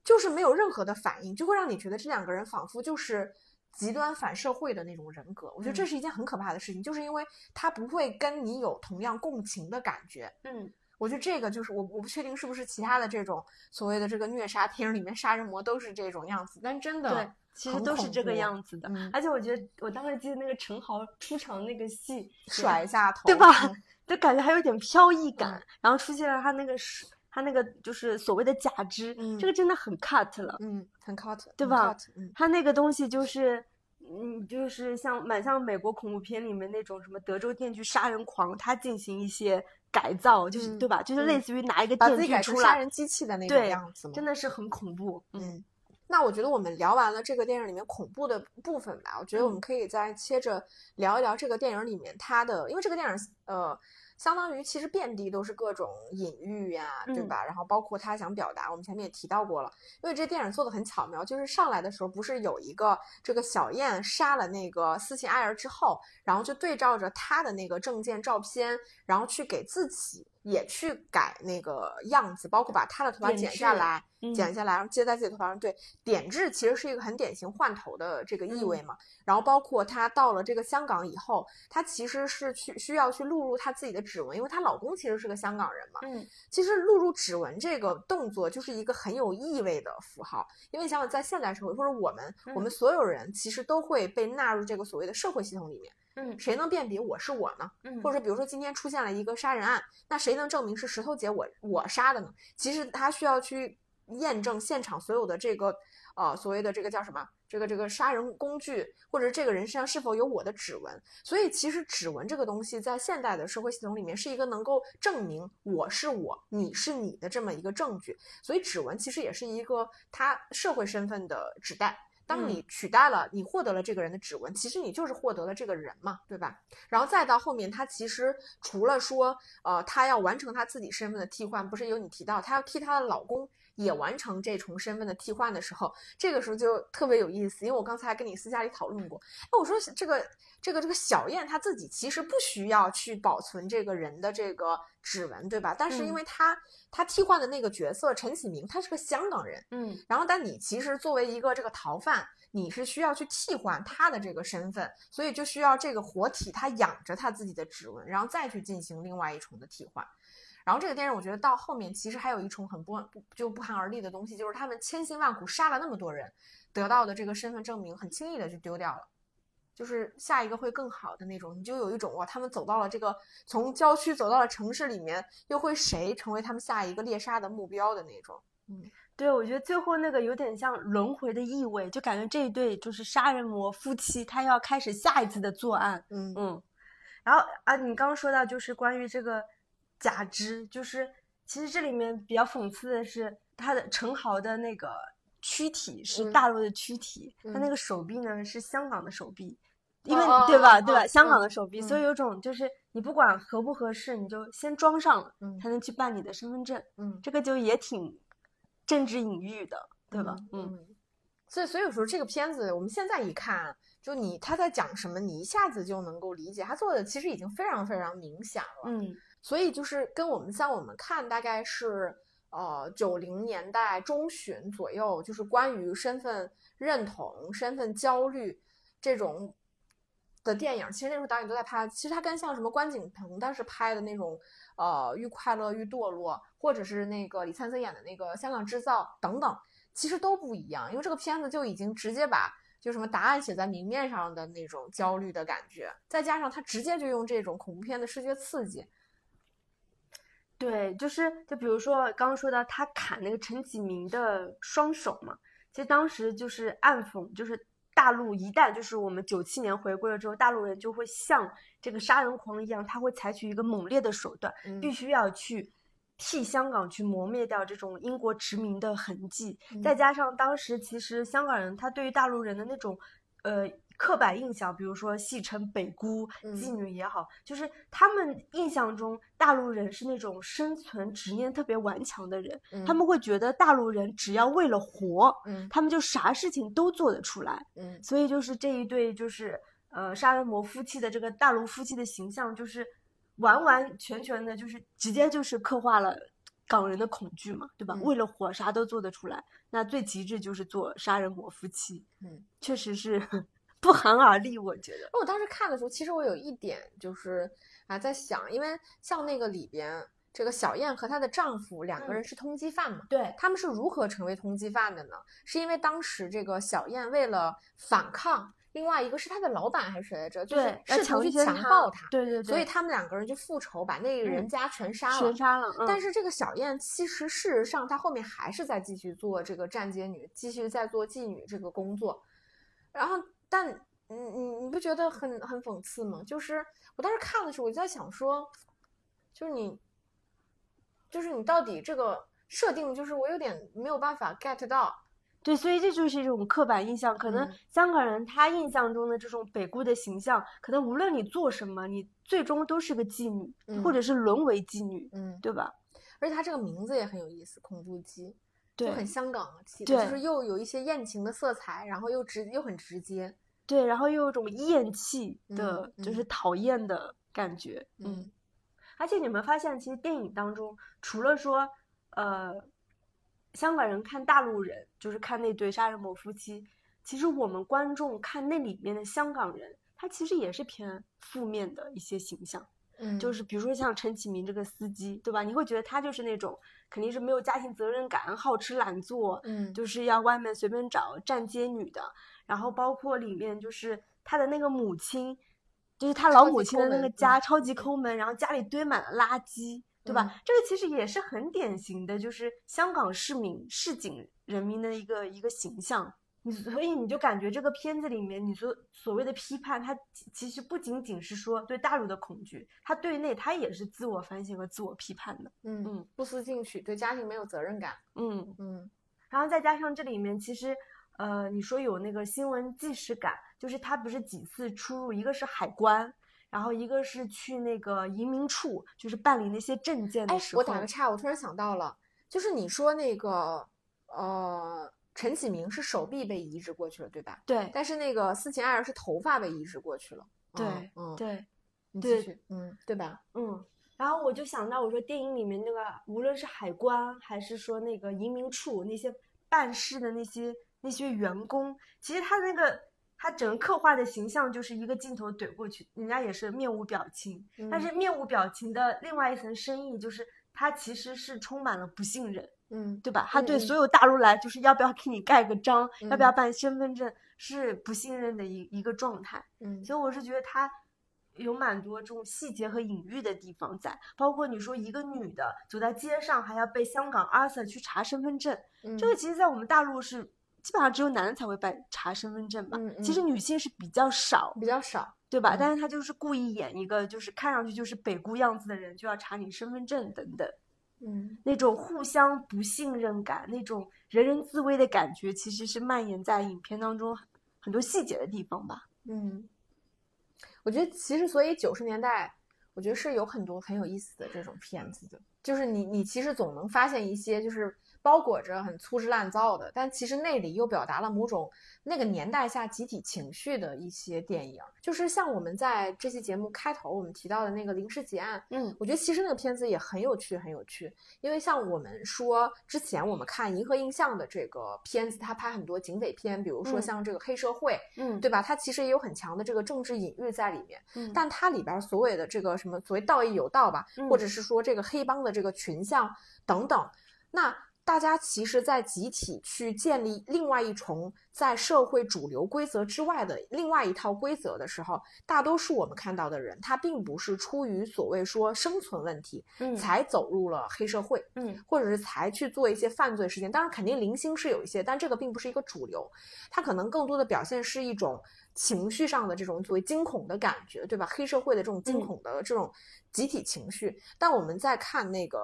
Speaker 2: 就是没有任何的反应，就会让你觉得这两个人仿佛就是极端反社会的那种人格。我觉得这是一件很可怕的事情，就是因为他不会跟你有同样共情的感觉。
Speaker 1: 嗯，
Speaker 2: 我觉得这个就是我我不确定是不是其他的这种所谓的这个虐杀片里面杀人魔都是这种样子，但真的
Speaker 1: 对，其实都是这个样子的。而且我觉得我当时记得那个陈豪出场那个戏，
Speaker 2: 甩一下头，
Speaker 1: 对吧？[laughs] 就感觉还有点飘逸感，然后出现了他那个是。他那个就是所谓的假肢，这个真的很 cut 了，
Speaker 2: 嗯，很 cut，
Speaker 1: 对吧？他那个东西就是，嗯，就是像蛮像美国恐怖片里面那种什么德州电锯杀人狂，他进行一些改造，就是对吧？就是类似于拿一个电锯出来
Speaker 2: 杀人机器的那种样子，
Speaker 1: 真的是很恐怖。
Speaker 2: 嗯，那我觉得我们聊完了这个电影里面恐怖的部分吧，我觉得我们可以再接着聊一聊这个电影里面它的，因为这个电影呃。相当于其实遍地都是各种隐喻呀，对吧？然后包括他想表达，我们前面也提到过了。因为这电影做的很巧妙，就是上来的时候不是有一个这个小燕杀了那个斯琴艾儿之后，然后就对照着他的那个证件照片，然后去给自己。也去改那个样子，包括把她的头发剪下来，剪下来，然后接在自己头发上。对，点痣其实是一个很典型换头的这个意味嘛。然后包括她到了这个香港以后，她其实是去需要去录入她自己的指纹，因为她老公其实是个香港人嘛。
Speaker 1: 嗯，
Speaker 2: 其实录入指纹这个动作就是一个很有意味的符号，因为想想在现代社会，或者我们我们所有人其实都会被纳入这个所谓的社会系统里面。
Speaker 1: 嗯，
Speaker 2: 谁能辨别我是我呢？
Speaker 1: 嗯，
Speaker 2: 或者说，比如说今天出现了一个杀人案，那谁能证明是石头姐我我杀的呢？其实他需要去验证现场所有的这个呃所谓的这个叫什么？这个这个杀人工具，或者这个人身上是否有我的指纹？所以其实指纹这个东西在现代的社会系统里面是一个能够证明我是我，你是你的这么一个证据。所以指纹其实也是一个他社会身份的指代。当你取代了，你获得了这个人的指纹，其实你就是获得了这个人嘛，对吧？然后再到后面，他其实除了说，呃，他要完成他自己身份的替换，不是有你提到，他要替他的老公也完成这重身份的替换的时候，这个时候就特别有意思，因为我刚才还跟你私下里讨论过，哎，我说这个这个这个小燕她自己其实不需要去保存这个人的这个指纹，对吧？但是因为她她替换的那个角色陈启明，他是个香港人，
Speaker 1: 嗯，
Speaker 2: 然后但你其实作为一个这个逃犯，你是需要去替换他的这个身份，所以就需要这个活体他养着他自己的指纹，然后再去进行另外一重的替换。然后这个电影我觉得到后面其实还有一重很不不就不寒而栗的东西，就是他们千辛万苦杀了那么多人，得到的这个身份证明很轻易的就丢掉了。就是下一个会更好的那种，你就有一种哇，他们走到了这个从郊区走到了城市里面，又会谁成为他们下一个猎杀的目标的那种。嗯，
Speaker 1: 对，我觉得最后那个有点像轮回的意味，就感觉这一对就是杀人魔夫妻，他要开始下一次的作案。
Speaker 2: 嗯
Speaker 1: 嗯，然后啊，你刚刚说到就是关于这个假肢，就是其实这里面比较讽刺的是，他的陈豪的那个躯体是
Speaker 2: 嗯
Speaker 1: 大陆的躯体，他那
Speaker 2: 嗯
Speaker 1: 个手臂呢是香港的手臂。因为
Speaker 2: 哦
Speaker 1: 对吧，
Speaker 2: 哦
Speaker 1: 对吧？
Speaker 2: 哦
Speaker 1: 香港
Speaker 2: 嗯
Speaker 1: 的手臂，
Speaker 2: 嗯
Speaker 1: 所以有种就是你不管合不合适，你就先装上了，
Speaker 2: 嗯
Speaker 1: 才能去办你的身份证。
Speaker 2: 嗯，
Speaker 1: 这个就也挺政治隐喻的，对吧？
Speaker 2: 嗯，所以所以说这个片子我们现在一看，就你他在讲什么，你一下子就能够理解，他做的其实已经非常非常明显了。
Speaker 1: 嗯
Speaker 2: 所以就是跟我们像我们看大概是呃九零年代中旬左右，就是关于身份认同、身份焦虑这种的电影，其实那时候导演都在拍。其实它跟像什么关锦鹏当时拍的那种呃《愈快乐愈堕落》，或者是那个李灿森演的那个《香港制造》等等，其实都不一样，因为这个片子就已经直接把。就什么答案写在明面上的那种焦虑的感觉，再加上他直接就用这种恐怖片的视觉刺激，
Speaker 1: 对，就是就比如说刚刚说到他砍那个陈启明的双手嘛，其实当时就是暗讽，就是大陆一旦就是我们九七年回归了之后，大陆人就会像这个杀人狂一样，他会采取一个猛烈的手段，
Speaker 2: 嗯
Speaker 1: 必须要去替香港去磨灭掉这种英国殖民的痕迹。
Speaker 2: 嗯
Speaker 1: 再加上当时其实香港人他对于大陆人的那种呃刻板印象，比如说戏称北姑、
Speaker 2: 嗯
Speaker 1: 妓女也好，就是他们印象中大陆人是那种生存执念特别顽强的人，
Speaker 2: 嗯
Speaker 1: 他们会觉得大陆人只要为了活，
Speaker 2: 嗯
Speaker 1: 他们就啥事情都做得出来。
Speaker 2: 嗯
Speaker 1: 所以就是这一对就是呃杀人魔夫妻的这个大陆夫妻的形象，就是完完全全的，就是直接就是刻画了港人的恐惧嘛，对吧？
Speaker 2: 嗯
Speaker 1: 为了活啥都做得出来，那最极致就是做杀人魔夫妻，
Speaker 2: 嗯。
Speaker 1: 确实是不寒而栗，我觉得。
Speaker 2: 我当时看的时候，其实我有一点就是啊，在想，因为像那个里边，这个小燕和她的丈夫两个人
Speaker 1: 嗯
Speaker 2: 是通缉犯嘛，
Speaker 1: 对，
Speaker 2: 他们是如何成为通缉犯的呢？是因为当时这个小燕为了反抗，另外一个是她的老板还是谁来着，就是试图去强暴她，
Speaker 1: 对对对，
Speaker 2: 所以他们两个人就复仇，把那个人
Speaker 1: 嗯
Speaker 2: 家全杀了。
Speaker 1: 全杀了。嗯、
Speaker 2: 但是这个小燕其实事实上，她后面还是在继续做这个站街女，继续在做妓女这个工作。然后，但你你你不觉得很很讽刺吗？就是我当时看的时候，我就在想说，就是你，就是你到底这个设定，就是我有点没有办法 get 到。
Speaker 1: 对，所以这就是一种刻板印象。可能
Speaker 2: 嗯
Speaker 1: 香港人他印象中的这种北姑的形象，可能无论你做什么，你最终都是个妓女，
Speaker 2: 嗯
Speaker 1: 或者是沦为妓女，
Speaker 2: 嗯，
Speaker 1: 对吧？
Speaker 2: 而且它这个名字也很有意思，恐怖鸡，就很香港的就是又有一些艳情的色彩，然后又直又很直接。
Speaker 1: 对，然后又有一种厌弃的，
Speaker 2: 嗯
Speaker 1: 就是讨厌的感觉。
Speaker 2: 嗯
Speaker 1: 而且你们发现，其实电影当中，除了说，呃，香港人看大陆人，就是看那对杀人魔夫妻，其实我们观众看那里面的香港人，他其实也是偏负面的一些形象。
Speaker 2: 嗯，
Speaker 1: 就是比如说像陈启明这个司机，对吧？你会觉得他就是那种肯定是没有家庭责任感、好吃懒做，
Speaker 2: 嗯，
Speaker 1: 就是要外面随便找站街女的。然后包括里面就是他的那个母亲，就是他老母亲的那个家
Speaker 2: 嗯
Speaker 1: 超级抠门，然后家里堆满了垃圾，对吧？这个其实也是很典型的，就是香港市民市井人民的一个一个形象。你所以你就感觉这个片子里面，你所所谓的批判，它其实不仅仅是说对大陆的恐惧，它对内它也是自我反省和自我批判的。
Speaker 2: 嗯嗯，不思进取，对家庭没有责任感。
Speaker 1: 嗯
Speaker 2: 嗯，
Speaker 1: 然后再加上这里面其实，呃，你说有那个新闻纪实感，就是他不是几次出入，一个是海关，然后一个是去那个移民处，就是办理那些证件的时候。
Speaker 2: 我打个岔，我突然想到了，就是你说那个，呃。陈启明是手臂被移植过去了，对吧？
Speaker 1: 对。
Speaker 2: 但是那个斯琴艾尔是头发被移植过去了。
Speaker 1: 对，
Speaker 2: 嗯，
Speaker 1: 对，
Speaker 2: 对，嗯，对吧？
Speaker 1: 嗯。然后我就想到，我说电影里面那个，无论是海关还是说那个移民处那些办事的那些那些员工，其实他那个他整个刻画的形象就是一个镜头怼过去，人家也是面无表情。但是面无表情的另外一层深意就是，他其实是充满了不信任。
Speaker 2: 嗯，
Speaker 1: 对吧？他对所有大陆来，就是要不要给你盖个章，要不要办身份证，是不信任的一一个状态。
Speaker 2: 嗯，
Speaker 1: 所以我是觉得他有蛮多这种细节和隐喻的地方在，包括你说一个女的走在街上还要被香港阿 Sir 去查身份证，这个其实在我们大陆是基本上只有男的才会办查身份证吧？其实女性是比较少，
Speaker 2: 比较少，
Speaker 1: 对吧？但是他就是故意演一个就是看上去就是北姑样子的人，就要查你身份证等等。
Speaker 2: 嗯，
Speaker 1: 那种互相不信任感，那种人人自危的感觉，其实是蔓延在影片当中很多细节的地方吧。
Speaker 2: 嗯，我觉得其实所以九十年代，我觉得是有很多很有意思的这种片子的，就是你你其实总能发现一些就是。包裹着很粗制滥造的，但其实内里又表达了某种那个年代下集体情绪的一些电影，就是像我们在这期节目开头我们提到的那个《林氏劫案》，
Speaker 1: 嗯，
Speaker 2: 我觉得其实那个片子也很有趣，很有趣。因为像我们说之前我们看《银河映像》的这个片子，它拍很多警匪片，比如说像这个黑社会，
Speaker 1: 嗯，
Speaker 2: 对吧？它其实也有很强的这个政治隐喻在里面，
Speaker 1: 嗯，
Speaker 2: 但它里边所谓的这个什么所谓道义有道吧，或者是说这个黑帮的这个群像等等，那。大家其实，在集体去建立另外一重在社会主流规则之外的另外一套规则的时候，大多数我们看到的人，他并不是出于所谓说生存问题，
Speaker 1: 嗯，
Speaker 2: 才走入了黑社会，
Speaker 1: 嗯，
Speaker 2: 或者是才去做一些犯罪事件。当然，肯定零星是有一些，但这个并不是一个主流，它可能更多的表现是一种情绪上的这种所谓惊恐的感觉，对吧？黑社会的这种惊恐的这种集体情绪。但我们在看那个。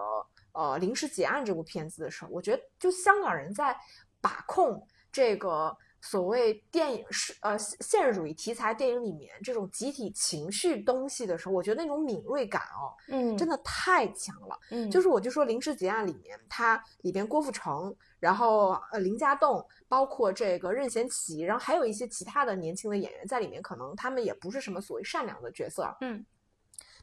Speaker 2: 呃，临时结案这部片子的时候，我觉得就香港人在把控这个所谓电影是呃现实主义题材电影里面这种集体情绪东西的时候，我觉得那种敏锐感哦，
Speaker 1: 嗯，
Speaker 2: 真的太强了。
Speaker 1: 嗯，
Speaker 2: 就是我就说临时结案里面，它里边郭富城，然后呃林家栋，包括这个任贤齐，然后还有一些其他的年轻的演员在里面，可能他们也不是什么所谓善良的角色，
Speaker 1: 嗯。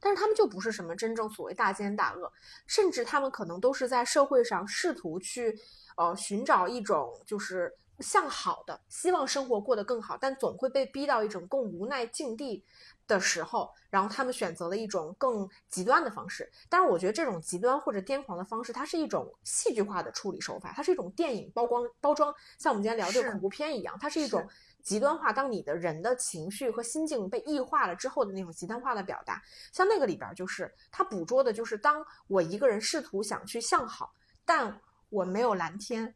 Speaker 2: 但是他们就不是什么真正所谓大奸大恶，甚至他们可能都是在社会上试图去，呃，寻找一种就是向好的，希望生活过得更好，但总会被逼到一种更无奈境地的时候，然后他们选择了一种更极端的方式。但是我觉得这种极端或者癫狂的方式，它是一种戏剧化的处理手法，它是一种电影包光包装，像我们今天聊这个恐怖片一样，它是一种。极端化，当你的人的情绪和心境被异化了之后的那种极端化的表达，像那个里边就是他捕捉的，就是当我一个人试图想去向好，但我没有蓝天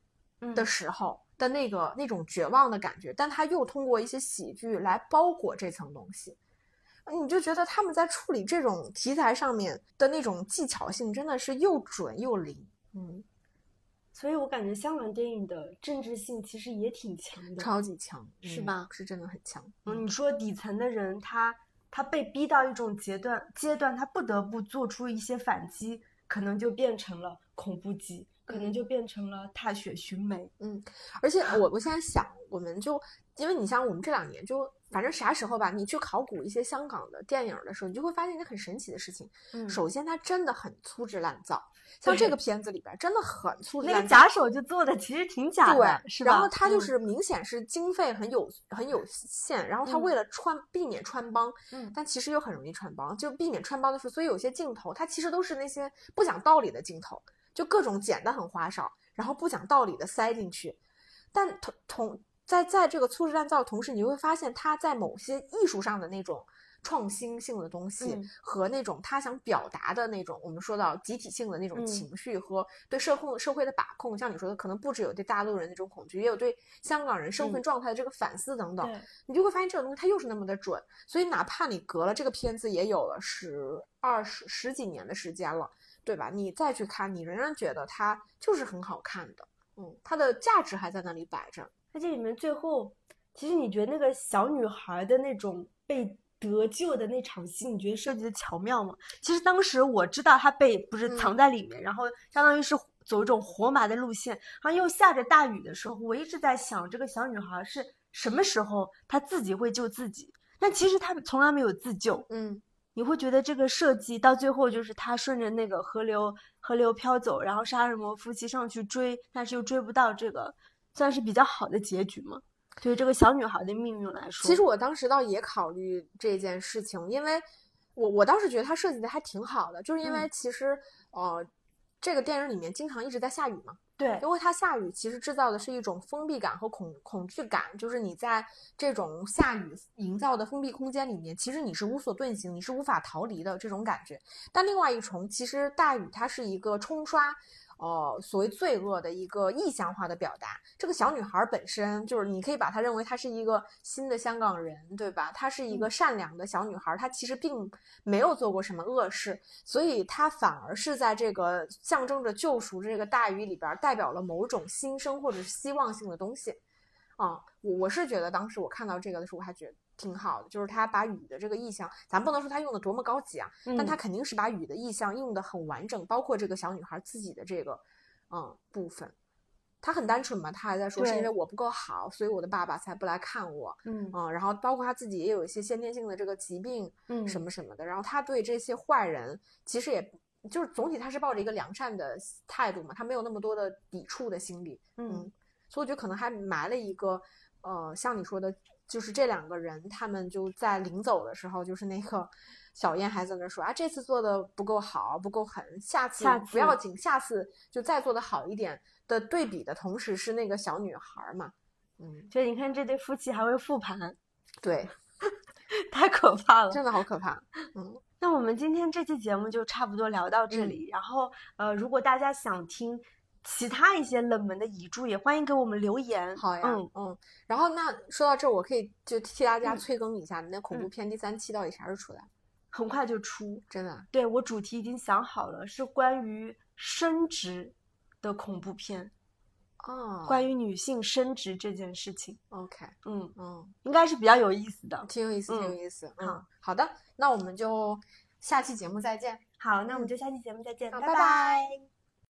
Speaker 2: 的时候的那个那种绝望的感觉，但他又通过一些喜剧来包裹这层东西，你就觉得他们在处理这种题材上面的那种技巧性真的是又准又灵，嗯。
Speaker 1: 所以我感觉香港电影的政治性其实也挺强的，
Speaker 2: 超级强，
Speaker 1: 是吧？
Speaker 2: 是真的很强。
Speaker 1: 嗯，你说底层的人，他他被逼到一种阶段阶段，他不得不做出一些反击，可能就变成了恐怖机，可能就变成了踏雪寻梅。
Speaker 2: 嗯，而且我我现在想，我们就因为你像我们这两年就。反正啥时候吧，你去考古一些香港的电影的时候，你就会发现一个很神奇的事情。
Speaker 1: 嗯，
Speaker 2: 首先它真的很粗制滥造，像这个片子里边真的很粗制滥造。
Speaker 1: 那个假手就做的其实挺假
Speaker 2: 的，
Speaker 1: 是
Speaker 2: 吧？然后它就是明显是经费很有很有限，然后它为了穿避免穿帮，
Speaker 1: 嗯，
Speaker 2: 但其实又很容易穿帮，就避免穿帮的时候，所以有些镜头它其实都是那些不讲道理的镜头，就各种剪的很花哨，然后不讲道理的塞进去，但同同。在在这个粗制滥造的同时，你会发现他在某些艺术上的那种创新性的东西
Speaker 1: 嗯
Speaker 2: 和那种他想表达的那种，我们说到集体性的那种
Speaker 1: 嗯
Speaker 2: 情绪和对社控社会的把控，像你说的，可能不只有对大陆人那种恐惧，也有对香港人身份
Speaker 1: 嗯
Speaker 2: 状态的这个反思等等。
Speaker 1: 对，
Speaker 2: 你就会发现这种东西它又是那么的准，所以哪怕你隔了这个片子也有了十二十十几年的时间了，对吧？你再去看，你仍然觉得它就是很好看的，嗯，它的价值还在那里摆着。
Speaker 1: 那这里面最后，其实你觉得那个小女孩的那种被得救的那场戏，你觉得设计的巧妙吗？其实当时我知道她被不是
Speaker 2: 嗯
Speaker 1: 藏在里面，然后相当于是走一种活埋的路线，然后又下着大雨的时候，我一直在想这个小女孩是什么时候她自己会救自己？但其实她从来没有自救，
Speaker 2: 嗯，
Speaker 1: 你会觉得这个设计到最后就是他顺着那个河流河流飘走，然后杀人魔夫妻上去追，但是又追不到，这个算是比较好的结局吗？对于这个小女孩的命运来说，
Speaker 2: 其实我当时倒也考虑这件事情，因为我我当时觉得它设计的还挺好的，就是因为
Speaker 1: 嗯
Speaker 2: 其实、呃，这个电影里面经常一直在下雨嘛，
Speaker 1: 对
Speaker 2: 因为它下雨其实制造的是一种封闭感和恐恐惧感，就是你在这种下雨营造的封闭空间里面，其实你是无所遁形，你是无法逃离的这种感觉。但另外一重，其实大雨它是一个冲刷。呃，所谓罪恶的一个意象化的表达，这个小女孩本身就是，你可以把她认为她是一个新的香港人，对吧？她是一个善良的小女孩，她其实并没有做过什么恶事，所以她反而是在这个象征着救赎这个大鱼里边，代表了某种新生或者是希望性的东西。啊、我我是觉得当时我看到这个的时候，我还觉得挺好的，就是他把雨的这个意象，咱不能说他用的多么高级啊，但他
Speaker 1: 嗯
Speaker 2: 肯定是把雨的意象用的很完整，包括这个小女孩自己的这个嗯部分。他很单纯嘛，他还在说是因为我不够好，所以我的爸爸才不来看我。
Speaker 1: 嗯
Speaker 2: 嗯，然后包括他自己也有一些先天性的这个疾病，
Speaker 1: 嗯
Speaker 2: 什么什么的。然后他对这些坏人，其实也就是总体他是抱着一个良善的态度嘛，他没有那么多的抵触的心理。
Speaker 1: 嗯
Speaker 2: 所以我觉得可能还埋了一个，呃，像你说的，就是这两个人他们就在临走的时候，就是那个小燕还在那说啊，这次做的不够好，不够狠，下次
Speaker 1: 下
Speaker 2: 不要紧，下次就再做的好一点。的对比的同时是那个小女孩儿嘛，嗯，
Speaker 1: 所以你看这对夫妻还会复盘，
Speaker 2: 对，[laughs]
Speaker 1: 太可怕了。
Speaker 2: 真的好可怕。嗯，
Speaker 1: 那我们今天这期节目就差不多聊到这里。然后，呃，如果大家想听其他一些冷门的遗著，也欢迎给我们留言。
Speaker 2: 好呀，
Speaker 1: 嗯，
Speaker 2: 嗯。然后那说到这儿，我可以就替大家
Speaker 1: 嗯
Speaker 2: 催更一下，你那恐怖
Speaker 1: 嗯
Speaker 2: 片第三期到底啥时候出来？
Speaker 1: 很快就出。
Speaker 2: 真的？
Speaker 1: 对我主题已经想好了，是关于生殖的恐怖片，
Speaker 2: 哦，
Speaker 1: 关于女性生殖这件事情。
Speaker 2: OK，
Speaker 1: 嗯，
Speaker 2: 嗯，
Speaker 1: 应该是比较有意思的。
Speaker 2: 挺有意思，挺有
Speaker 1: 嗯
Speaker 2: 意思。
Speaker 1: 好
Speaker 2: 嗯，好的，那我们就下期节目再见。
Speaker 1: 好，那我们
Speaker 2: 嗯
Speaker 1: 就下期节目再见，
Speaker 2: 拜拜